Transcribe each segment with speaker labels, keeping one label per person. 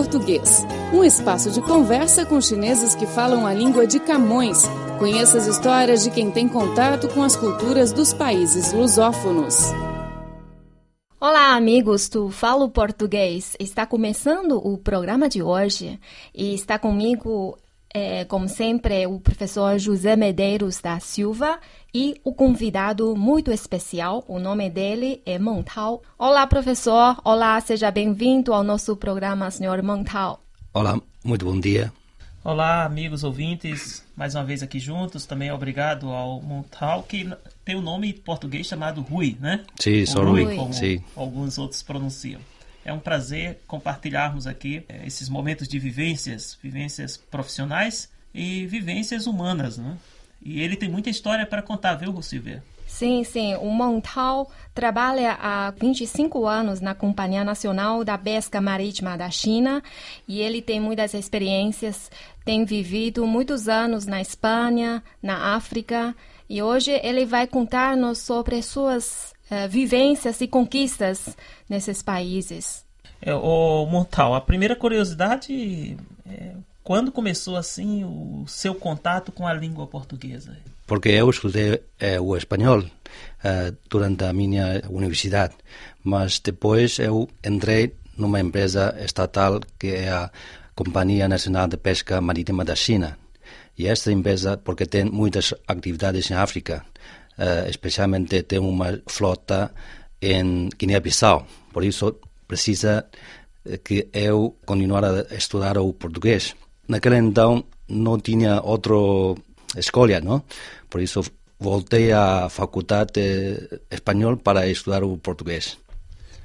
Speaker 1: Português, um espaço de conversa com chineses que falam a língua de Camões. Conheça as histórias de quem tem contato com as culturas dos países lusófonos.
Speaker 2: Olá, amigos do Falo Português. Está começando o programa de hoje e está comigo, é, como sempre, o professor José Medeiros da Silva e o convidado muito especial. O nome dele é Montal. Olá, professor. Olá, seja bem-vindo ao nosso programa, senhor Montal.
Speaker 3: Olá, muito bom dia.
Speaker 4: Olá, amigos ouvintes, mais uma vez aqui juntos. Também obrigado ao Montal, que tem o um nome em português chamado Rui, né?
Speaker 3: Sim, só Rui, Rui,
Speaker 4: como
Speaker 3: Sim.
Speaker 4: alguns outros pronunciam. É um prazer compartilharmos aqui é, esses momentos de vivências, vivências profissionais e vivências humanas, né? E ele tem muita história para contar, viu, Rosilvia?
Speaker 2: Sim, sim. O Montal trabalha há 25 anos na Companhia Nacional da Pesca Marítima da China e ele tem muitas experiências, tem vivido muitos anos na Espanha, na África e hoje ele vai contar-nos sobre suas uh, vivências e conquistas nesses países.
Speaker 4: É, o Montal, a primeira curiosidade é quando começou assim o seu contato com a língua portuguesa?
Speaker 3: Porque eu estudei eh, o espanhol eh, durante a minha universidade, mas depois eu entrei numa empresa estatal que é a Companhia Nacional de Pesca Marítima da China. E esta empresa, porque tem muitas atividades em África, eh, especialmente tem uma flota em Guiné-Bissau, por isso precisa que eu continuar a estudar o português. Naquele então não tinha outra escolha, não? Por isso voltei à faculdade espanhol para estudar o português.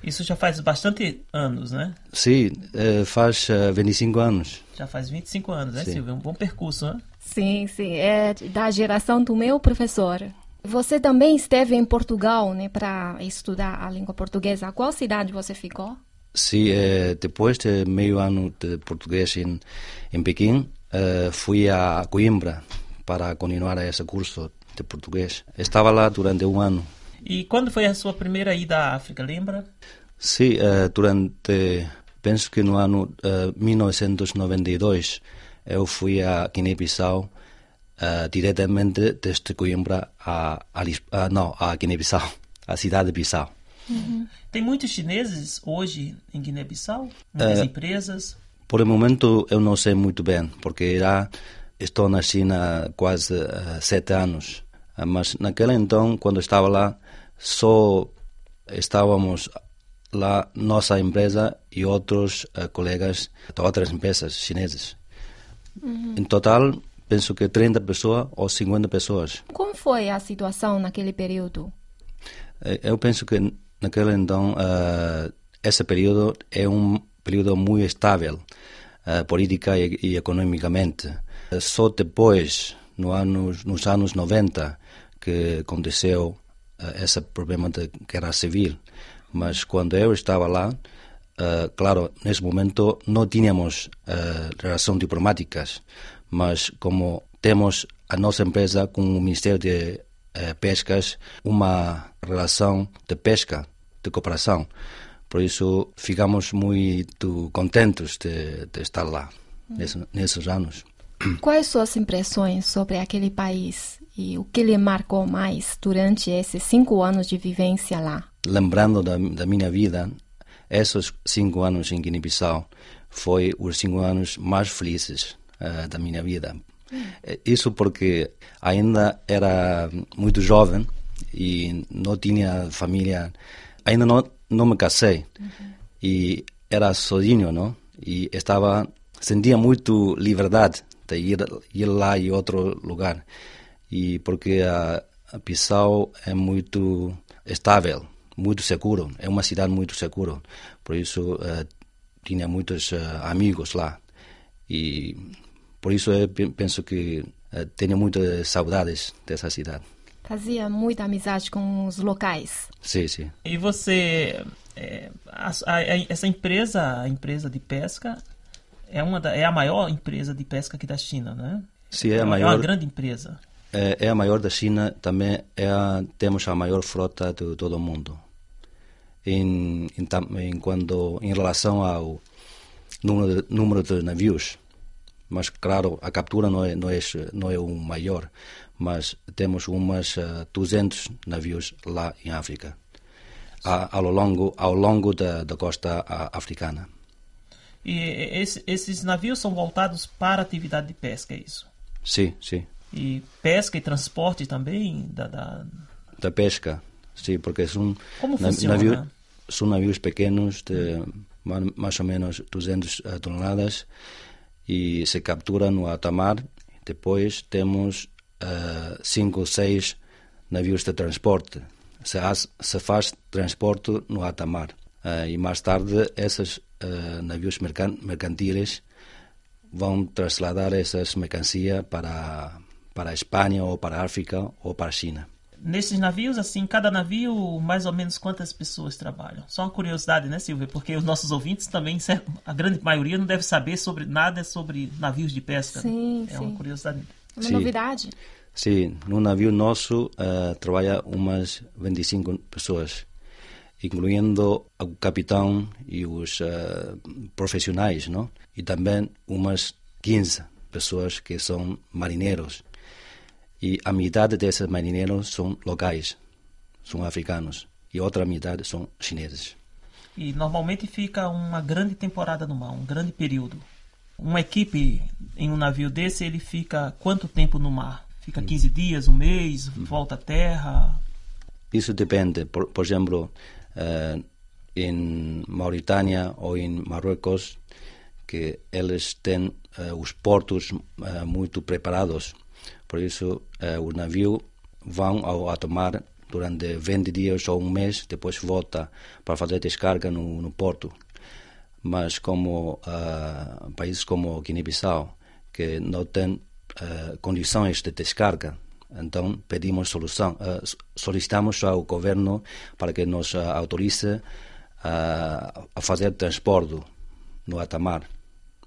Speaker 4: Isso já faz bastante anos, né?
Speaker 3: Sim, eh, faz 25 eh, anos.
Speaker 4: Já faz 25 anos, né, sim. Silvia? Um bom percurso, né?
Speaker 2: Sim, sim. É da geração do meu professor. Você também esteve em Portugal, né, para estudar a língua portuguesa. Qual cidade você ficou?
Speaker 3: Sim, eh, depois de meio ano de português em, em Pequim, eh, fui a Coimbra para continuar esse curso de português. Estava lá durante um ano.
Speaker 4: E quando foi a sua primeira ida à África, lembra?
Speaker 3: Sim, eh, durante, penso que no ano 1992, eu fui a Guiné-Bissau diretamente desde Coimbra a, a, a, não, a Guiné-Bissau, a cidade de Bissau.
Speaker 4: Uhum. Tem muitos chineses hoje em Guiné-Bissau? Muitas uh, empresas?
Speaker 3: Por o momento eu não sei muito bem, porque já estou na China quase uh, sete anos. Uh, mas naquele então, quando estava lá, só estávamos lá nossa empresa e outros colegas de outras empresas chinesas. Uhum. Em total, penso que 30 pessoas ou 50 pessoas.
Speaker 2: Como foi a situação naquele período?
Speaker 3: Eu penso que naquele então, uh, esse período é um período muito estável, uh, política e, e economicamente. Uh, só depois, no anos, nos anos 90, que aconteceu esse problema de guerra civil. Mas quando eu estava lá, claro, nesse momento não tínhamos relações diplomáticas, mas como temos a nossa empresa com o Ministério de Pescas, uma relação de pesca de cooperação. Por isso, ficamos muito contentes de, de estar lá nesse, nesses anos.
Speaker 2: Quais suas impressões sobre aquele país e o que lhe marcou mais durante esses cinco anos de vivência lá?
Speaker 3: Lembrando da, da minha vida, esses cinco anos em Guiné-Bissau foi os cinco anos mais felizes uh, da minha vida. Isso porque ainda era muito jovem e não tinha família. Ainda não, não me casei. Uhum. e era sozinho, não? E estava sentia muito liberdade de ir, ir lá e outro lugar. E porque a, a Bissau é muito estável, muito seguro, é uma cidade muito segura, por isso uh, tinha muitos uh, amigos lá. E por isso eu penso que uh, tenho muitas saudades dessa cidade.
Speaker 2: Fazia muita amizade com os locais.
Speaker 3: Sim, sim.
Speaker 4: E você, é, a, a, essa empresa, a empresa de pesca, é uma da, é a maior empresa de pesca aqui da China, né?
Speaker 3: Sim, é a maior.
Speaker 4: É uma grande empresa.
Speaker 3: É, é a maior da China, também é a, temos a maior frota de todo o mundo. Em, em, em, quando, em relação ao número de, número de navios. Mas, claro, a captura não é, não é, não é o maior, mas temos umas uh, 200 navios lá em África, a, ao longo, ao longo da, da costa africana.
Speaker 4: E esse, esses navios são voltados para a atividade de pesca, é isso?
Speaker 3: Sim, sim.
Speaker 4: E pesca e transporte também da... Da,
Speaker 3: da pesca, sim, porque são...
Speaker 4: Como funciona? Navio,
Speaker 3: são navios pequenos de mais ou menos 200 eh, toneladas e se captura no alta mar. Depois temos uh, cinco ou seis navios de transporte. Se, se faz transporte no alta mar. Uh, e mais tarde, esses uh, navios mercan mercantiles vão trasladar essas mercancias para, para a Espanha ou para a África ou para a China
Speaker 4: nesses navios, assim, cada navio, mais ou menos quantas pessoas trabalham? Só uma curiosidade, né, Silvia? Porque os nossos ouvintes também, a grande maioria não deve saber sobre nada sobre navios de pesca.
Speaker 2: Né? Sim,
Speaker 4: né? É
Speaker 2: sim.
Speaker 4: uma curiosidade.
Speaker 2: Uma sim. novidade.
Speaker 3: Sim, no navio nosso uh, trabalha umas 25 pessoas, incluindo o capitão e os uh, profissionais, não? E também umas 15 pessoas que são marinheiros e a metade desses marinheiros são locais, são africanos, e outra metade são chineses.
Speaker 4: E normalmente fica uma grande temporada no mar, um grande período. Uma equipe em um navio desse, ele fica quanto tempo no mar? Fica 15 hum. dias, um mês, hum. volta à terra?
Speaker 3: Isso depende. Por, por exemplo, uh, em Mauritânia ou em Marrocos, que eles têm uh, os portos uh, muito preparados por isso, eh, os navios vão ao alto mar durante 20 dias ou um mês, depois volta para fazer descarga no, no porto. Mas como uh, países como Guiné-Bissau, que não têm uh, condições de descarga, então pedimos solução, uh, solicitamos ao governo para que nos autorize a fazer transporte no alta mar.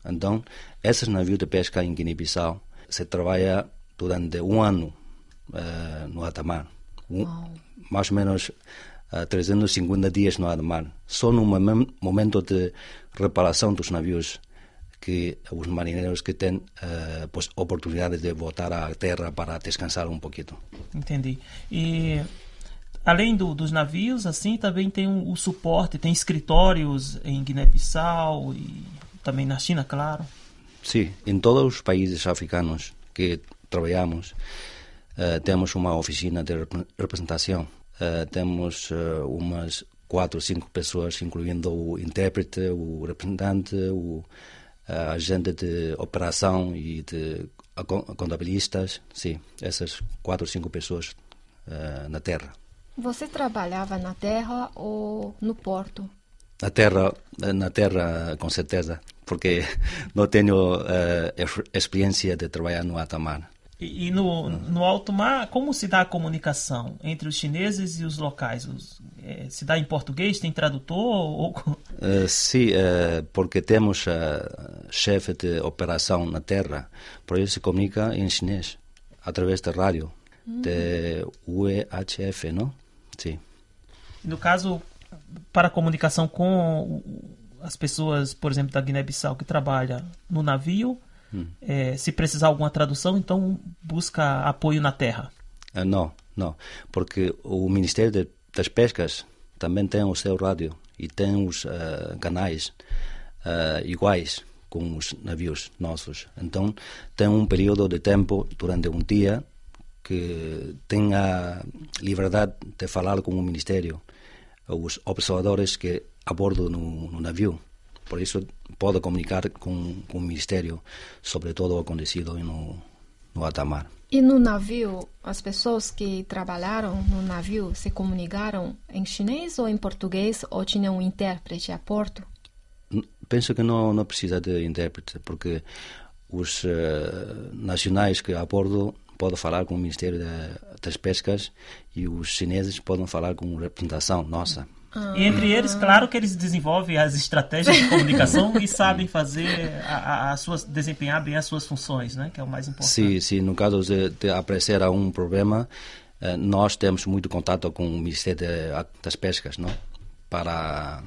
Speaker 3: Então, esses navios de pesca em Guiné-Bissau se trabalha durante um ano uh, no alta mar. Um, mais ou menos uh, 350 dias no alta mar. Só no momento de reparação dos navios que os marinheiros que têm uh, pues, oportunidade de voltar à terra para descansar um pouquinho.
Speaker 4: Entendi. E além do, dos navios, assim, também tem o, o suporte, tem escritórios em Guiné-Bissau e também na China, claro.
Speaker 3: Sim, em todos os países africanos que trabalhamos, uh, temos uma oficina de representação. Uh, temos uh, umas quatro ou cinco pessoas, incluindo o intérprete, o representante, o agente de operação e de contabilistas. Sim, essas quatro ou cinco pessoas na Terra.
Speaker 2: Você trabalhava na Terra ou no porto?
Speaker 3: Na Terra, na Terra, com certeza, porque não tenho experiência de trabalhar no alta mar.
Speaker 4: E, e no, no alto mar, como se dá a comunicação entre os chineses e os locais? Os, é, se dá em português? Tem tradutor? Ou...
Speaker 3: Uh, sim, uh, porque temos uh, chefe de operação na terra, por isso se comunica em chinês, através da rádio, uhum. de UEHF, não? Sim.
Speaker 4: No caso, para a comunicação com as pessoas, por exemplo, da Guiné-Bissau que trabalha no navio, Hum. É, se precisar alguma tradução, então busca apoio na terra.
Speaker 3: Uh, não, não, porque o Ministério de, das Pescas também tem o seu rádio e tem os uh, canais uh, iguais com os navios nossos. Então tem um período de tempo durante um dia que tem a liberdade de falar com o Ministério, os observadores que a bordo no, no navio. Por isso pode comunicar com, com o Ministério sobre todo o acontecido no, no alta mar.
Speaker 2: E no navio, as pessoas que trabalharam no navio se comunicaram em chinês ou em português ou tinham um intérprete a porto?
Speaker 3: Penso que não, não precisa de intérprete, porque os uh, nacionais que a bordo podem falar com o Ministério das Pescas e os chineses podem falar com representação nossa.
Speaker 4: E entre eles, claro que eles desenvolvem as estratégias de comunicação e sabem fazer a, a, suas, desempenhar bem as suas funções, né? Que é o mais importante.
Speaker 3: Sim, sim. No caso de, de aparecer um problema, eh, nós temos muito contato com o Ministério das Pescas, não? Para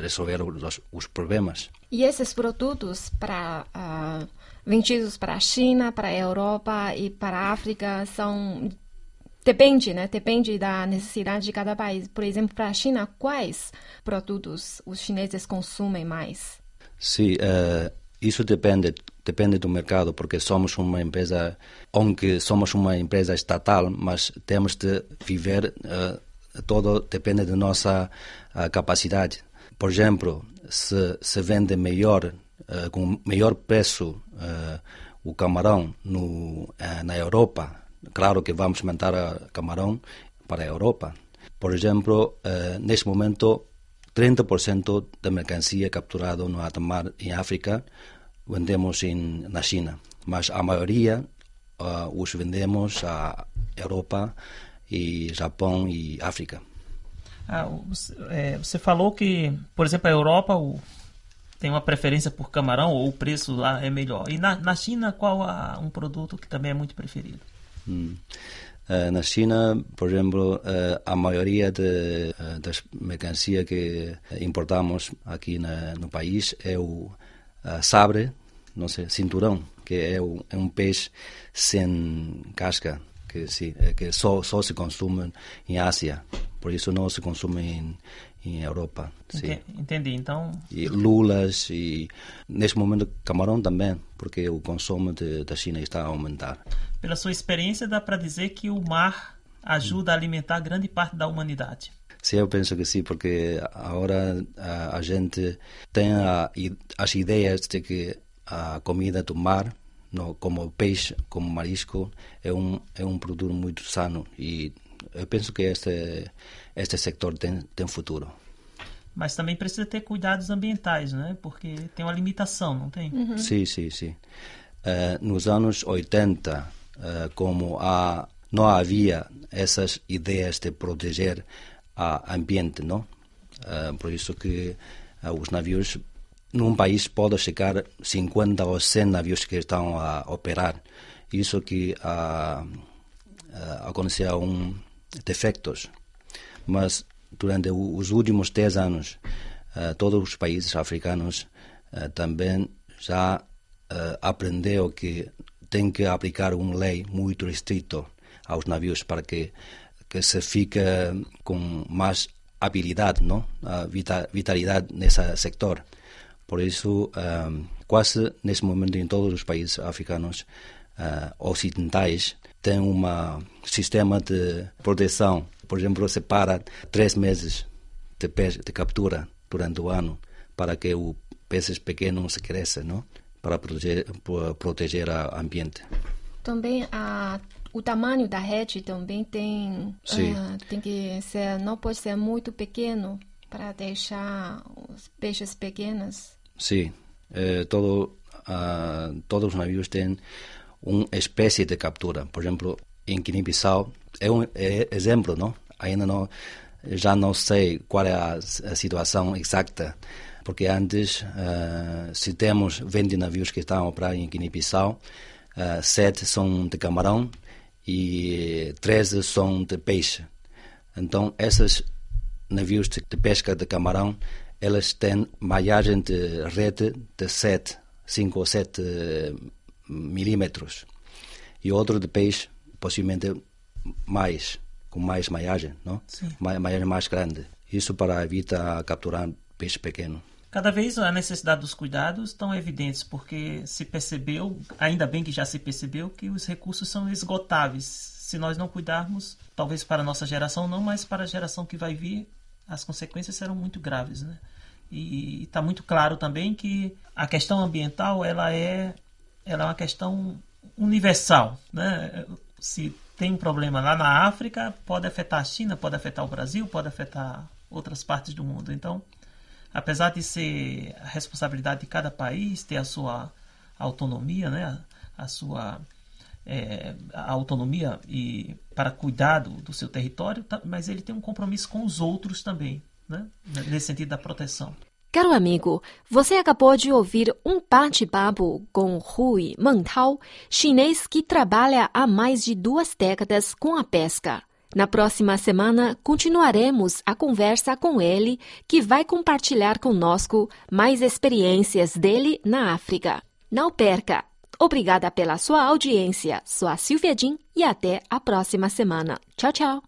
Speaker 3: resolver os, os problemas.
Speaker 2: E esses produtos para uh, vendidos para a China, para a Europa e para a África são depende, né? Depende da necessidade de cada país. Por exemplo, para a China, quais produtos os chineses consumem mais?
Speaker 3: Sim, uh, isso depende depende do mercado, porque somos uma empresa, aunque somos uma empresa estatal, mas temos de viver uh, todo depende da nossa uh, capacidade. Por exemplo, se se vende melhor, uh, com melhor preço o camarão no, na Europa, claro que vamos mandar camarão para a Europa. Por exemplo, neste momento, 30% da mercancia capturada no alta mar em África vendemos em, na China, mas a maioria os vendemos à Europa e Japão e África.
Speaker 4: Ah, você, é, você falou que, por exemplo, a Europa o, tem uma preferência por camarão ou o preço lá é melhor. E na, na China, qual a, um produto que também é muito preferido?
Speaker 3: Hum. Uh, na China, por exemplo, uh, a maioria de, uh, das mercancias que importamos aqui na, no país é o sabre, não sei, cinturão, que é, o, é um peixe sem casca, que, sim, que só, só se consome em Ásia, por isso não se consome em, em Europa. Sim.
Speaker 4: Entendi, então...
Speaker 3: E lulas e, neste momento, camarão também, porque o consumo de, da China está a aumentar.
Speaker 4: Pela sua experiência, dá para dizer que o mar ajuda a alimentar grande parte da humanidade.
Speaker 3: Sim, eu penso que sim, porque agora a, a gente tem a, as ideias de que a comida do mar no, como peixe, como marisco, é um, é um produto muito sano e eu penso que este, este sector tem, tem futuro.
Speaker 4: Mas também precisa ter cuidados ambientais, né? Porque tem uma limitação, não tem?
Speaker 3: Uhum. Sim, sim, sim. Uh, nos anos 80, uh, eh, como há, não havia essas ideias de proteger o ambiente, não? Uh, por isso que os navios num país pode chegar 50 ou 100 navios que estão a operar. Isso que a, a, aconteceu um defectos. Mas durante os últimos 10 anos, uh, todos os países africanos uh, também já uh, aprendeu que tem que aplicar uma lei muito restrita aos navios para que, que se fique com mais habilidade, não? A vitalidade nesse setor. Por isso, quase nesse momento em todos os países africanos ocidentais tem um sistema de proteção. Por exemplo, separa três meses de, peixe, de captura durante o ano para que os peces pequenos se cresçam, não? para proteger, proteger o ambiente.
Speaker 2: Também a o tamanho da rede também tem uh, tem que ser não pode ser muito pequeno para deixar os peixes pequenos
Speaker 3: Sim, eh, todo, uh, todos os navios têm uma espécie de captura. Por exemplo, em Guiné-Bissau é um é exemplo, não? Ainda não já não sei qual é a, a situação exata, porque antes, uh, se temos 20 navios que estão a operar em Guiné-Bissau, uh, sete são de camarão e 13 são de peixe. Então, esses navios de, de pesca de camarão elas têm malhagem de rede de 7, 5 ou 7 eh, milímetros. E outro de peixe, possivelmente mais, com mais malhagem, não? Sim. malhagem mais grande. Isso para evitar capturar peixe pequeno.
Speaker 4: Cada vez a necessidade dos cuidados estão evidentes, porque se percebeu, ainda bem que já se percebeu, que os recursos são esgotáveis. Se nós não cuidarmos, talvez para a nossa geração não, mas para a geração que vai vir, as consequências serão muito graves, né? E está muito claro também que a questão ambiental ela é, ela é uma questão universal, né? Se tem um problema lá na África, pode afetar a China, pode afetar o Brasil, pode afetar outras partes do mundo. Então, apesar de ser a responsabilidade de cada país ter a sua autonomia, né? A, sua é, a autonomia e para cuidar do, do seu território, tá, mas ele tem um compromisso com os outros também, né? nesse sentido da proteção.
Speaker 2: Caro amigo, você acabou de ouvir um bate-papo com Rui Mengtao, chinês que trabalha há mais de duas décadas com a pesca. Na próxima semana, continuaremos a conversa com ele, que vai compartilhar conosco mais experiências dele na África. Não perca! Obrigada pela sua audiência. Sou a Silvia Jin e até a próxima semana. Tchau, tchau!